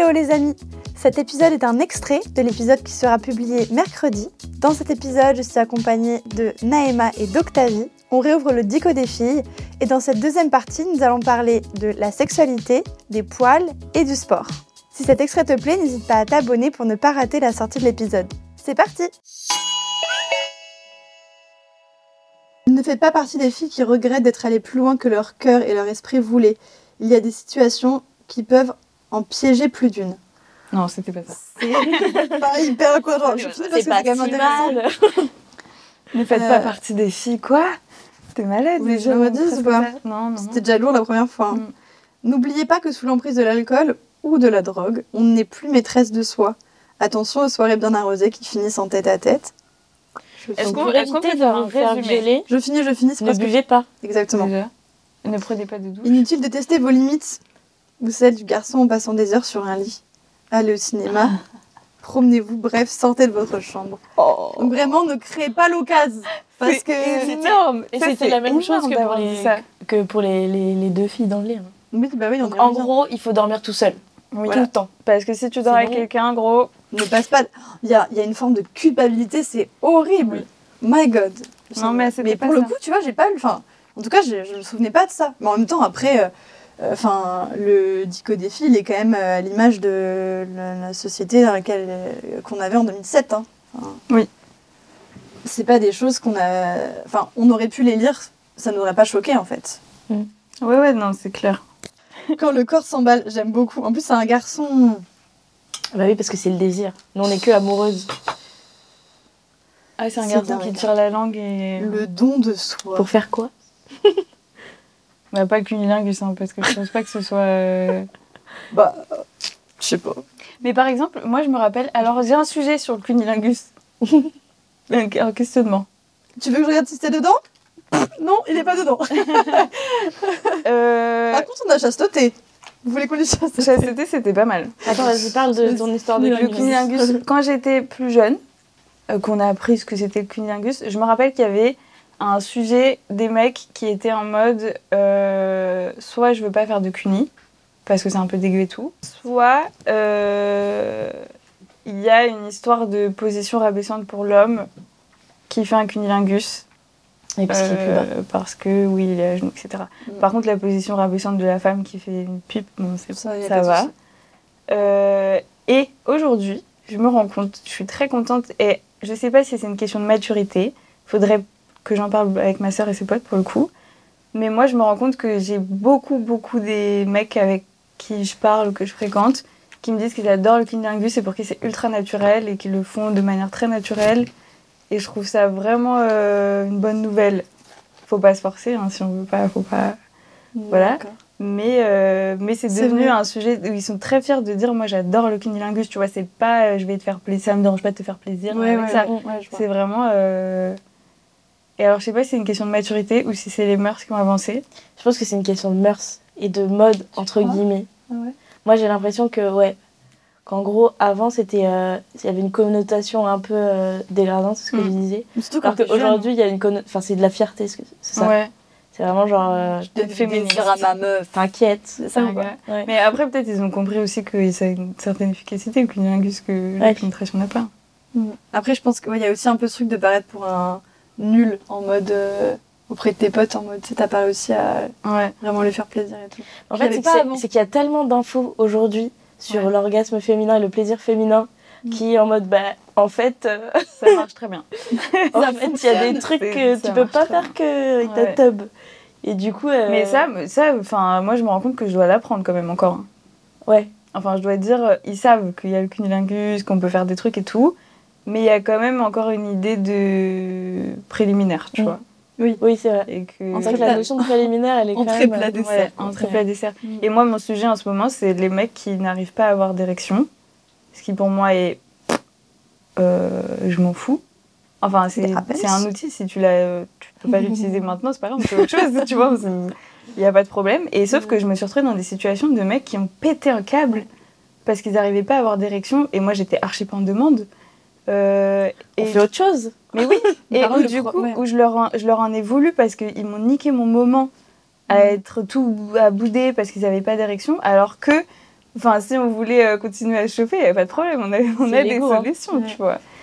Hello les amis Cet épisode est un extrait de l'épisode qui sera publié mercredi. Dans cet épisode, je suis accompagnée de Naema et d'Octavie. On réouvre le dico des filles et dans cette deuxième partie, nous allons parler de la sexualité, des poils et du sport. Si cet extrait te plaît, n'hésite pas à t'abonner pour ne pas rater la sortie de l'épisode. C'est parti Ne faites pas partie des filles qui regrettent d'être allées plus loin que leur cœur et leur esprit voulaient. Il y a des situations qui peuvent en piéger plus d'une. Non, c'était pas ça. C'est pas hyper incohérent. Je finis parce que c'est quand même intéressant. ne faites Euh, pas partie des filles, quoi T'es malade je déjà, ou pas ça. Non, non. C'était déjà lourd la première fois. hein. Mm. N'oubliez pas que sous l'emprise de l'alcool ou de la drogue, on n'est plus maîtresse de soi. Attention aux soirées bien arrosées qui finissent en tête à tête. Je, Est-ce qu'on- peut de faire un vous faire résumé je finis, je finis, ne buvez pas. Exactement. Déjà. Ne prenez pas de douche. Inutile de tester vos limites ou celles du garçon en passant des heures sur un lit. Allez au cinéma, promenez-vous, bref, sortez de votre chambre. Donc vraiment, ne créez pas l'occasion. Parce C'est que... énorme Et c'était c'est la même chose que pour, les, dit ça. que pour les, les, les deux filles dans le lit. hein. Oui, bah oui, Donc, en gros, il faut dormir tout seul. Oui. Tout le temps. Parce que si tu dors C'est avec quelqu'un, gros, ne passe pas. Il y a, il y a une forme de culpabilité, c'est horrible. My God. Non, mais c'était pour pas le ça. coup, tu vois, j'ai pas. Enfin, en tout cas, je, je me souvenais pas de ça. Mais en même temps, après, euh, enfin, le dico des filles, il est quand même euh, à l'image de la, la société dans laquelle euh, qu'on avait en 2007. hein. Enfin, Oui. C'est pas des choses qu'on a. Enfin, on aurait pu les lire, ça n'aurait pas choqué en fait. ouais, ouais, non, c'est clair. Quand le corps s'emballe, j'aime beaucoup. En plus, c'est un garçon. Bah oui, parce que c'est le désir. Nous, on est que amoureuses. Ah, c'est un garçon qui tire la langue et. Le don de soi. Pour faire quoi? Bah, pas cunilingus, hein, parce que je pense pas que ce soit. euh, Bah, je sais pas. Mais par exemple, moi, je me rappelle. Alors, j'ai un sujet sur le cunilingus. un, un questionnement. Tu veux que je regarde si c'était dedans? Non, il est pas dedans. Euh. Par contre, on a chasteté. Vous voulez qu'on les chaste Chasteté, c'était pas mal. Attends, vas-y, parle de ton histoire de Le cunilingus. cunilingus, quand j'étais plus jeune, euh, qu'on a appris ce que c'était le cunilingus, je me rappelle qu'il y avait un sujet des mecs qui étaient en mode euh, soit je veux pas faire de cuni, parce que c'est un peu dégueu et tout, soit euh, il y a une histoire de position rabaissante pour l'homme qui fait un cunilingus. Et parce euh, parce que oui, il est à genoux, etc. Mm. Par contre, la position rabaissante de la femme qui fait une pipe, bon, Ça, va. Euh, et aujourd'hui, je me rends compte, je suis très contente et je sais pas si c'est une question de maturité. Faudrait que j'en parle avec ma sœur et ses potes pour le coup. Mais moi, je me rends compte que j'ai beaucoup, beaucoup des mecs avec qui je parle ou que je fréquente qui me disent qu'ils adorent le cunnilingus et pour qui c'est ultra naturel et qu'ils le font de manière très naturelle. Et je trouve ça vraiment euh, une bonne nouvelle. Faut pas se forcer, hein, si on veut pas, faut pas. Voilà. Mais, euh, mais c'est devenu un sujet où ils sont très fiers de dire moi j'adore le cunilingus, tu vois, c'est pas euh, je vais te faire plaisir, ça me dérange pas de te faire plaisir. Ouais, ouais, ouais. C'est vraiment. Et alors je sais pas si c'est une question de maturité ou si c'est les mœurs qui ont avancé. Je pense que c'est une question de mœurs et de mode, entre guillemets. Ah ouais? Moi, j'ai l'impression que, ouais, qu'en gros, avant, c'était, euh, il y avait une connotation un peu euh, dégradante, c'est ce que Mm. je disais. Surtout quand Alors qu'aujourd'hui, il y a une conno- Enfin, c'est de la fierté, c'est ça. Ouais. C'est vraiment genre, euh, Je féministe. désir à ma meuf. t'inquiète. C'est ça ou Ouais. Ouais. Mais après peut-être ils ont compris aussi que ça a une certaine efficacité le cunilingus que la Ouais. pénétration n'a pas. Après, je pense qu'il y a aussi un peu ce truc de paraître pour un nul en mode. euh, auprès de tes potes, en mode, t'as pas réussi à Ouais. vraiment lui faire plaisir et tout. En fait, c'est qu'il y a tellement d'infos aujourd'hui sur Ouais. l'orgasme féminin et le plaisir féminin Mm. qui en mode, bah, en fait, euh, Ça marche très bien. en Ça fait, il y a des trucs que tu peux pas faire que avec Ouais. ta tub. Et du coup, euh, Mais ça, ça, enfin moi je me rends compte que je dois l'apprendre quand même encore. ouais. Enfin, je dois dire, ils savent qu'il y a le cunilingus, qu'on peut faire des trucs et tout, mais il y a quand même encore une idée de préliminaire, tu Mm. vois. Oui, c'est vrai. Et que... Entrée que la notion de préliminaire, elle est quand entrée même... plat euh, dessert. Ouais, entrée plat dessert. Mm. Et moi, mon sujet en ce moment, c'est les mecs qui n'arrivent pas à avoir d'érection, ce qui pour moi est, euh, je m'en fous. Enfin, c'est rappels. c'est un outil. Si tu l'as, tu peux pas l'utiliser maintenant, c'est pas grave, c'est autre chose, tu vois. Il n'y a pas de problème. Et sauf que je me suis retrouvée dans des situations de mecs qui ont pété un câble parce qu'ils n'arrivaient pas à avoir d'érection. Et moi, j'étais archi pas en demande. Euh, On et fait autre chose. mais oui, et où du coup, ouais. où je leur, en, je leur en ai voulu parce qu'ils m'ont niqué mon moment à Mm. être tout à bouder parce qu'ils n'avaient pas d'érection, alors que Enfin, si on voulait euh, continuer à se chauffer, il n'y a pas de problème, on a, on C'est a des hein. solutions, tu vois.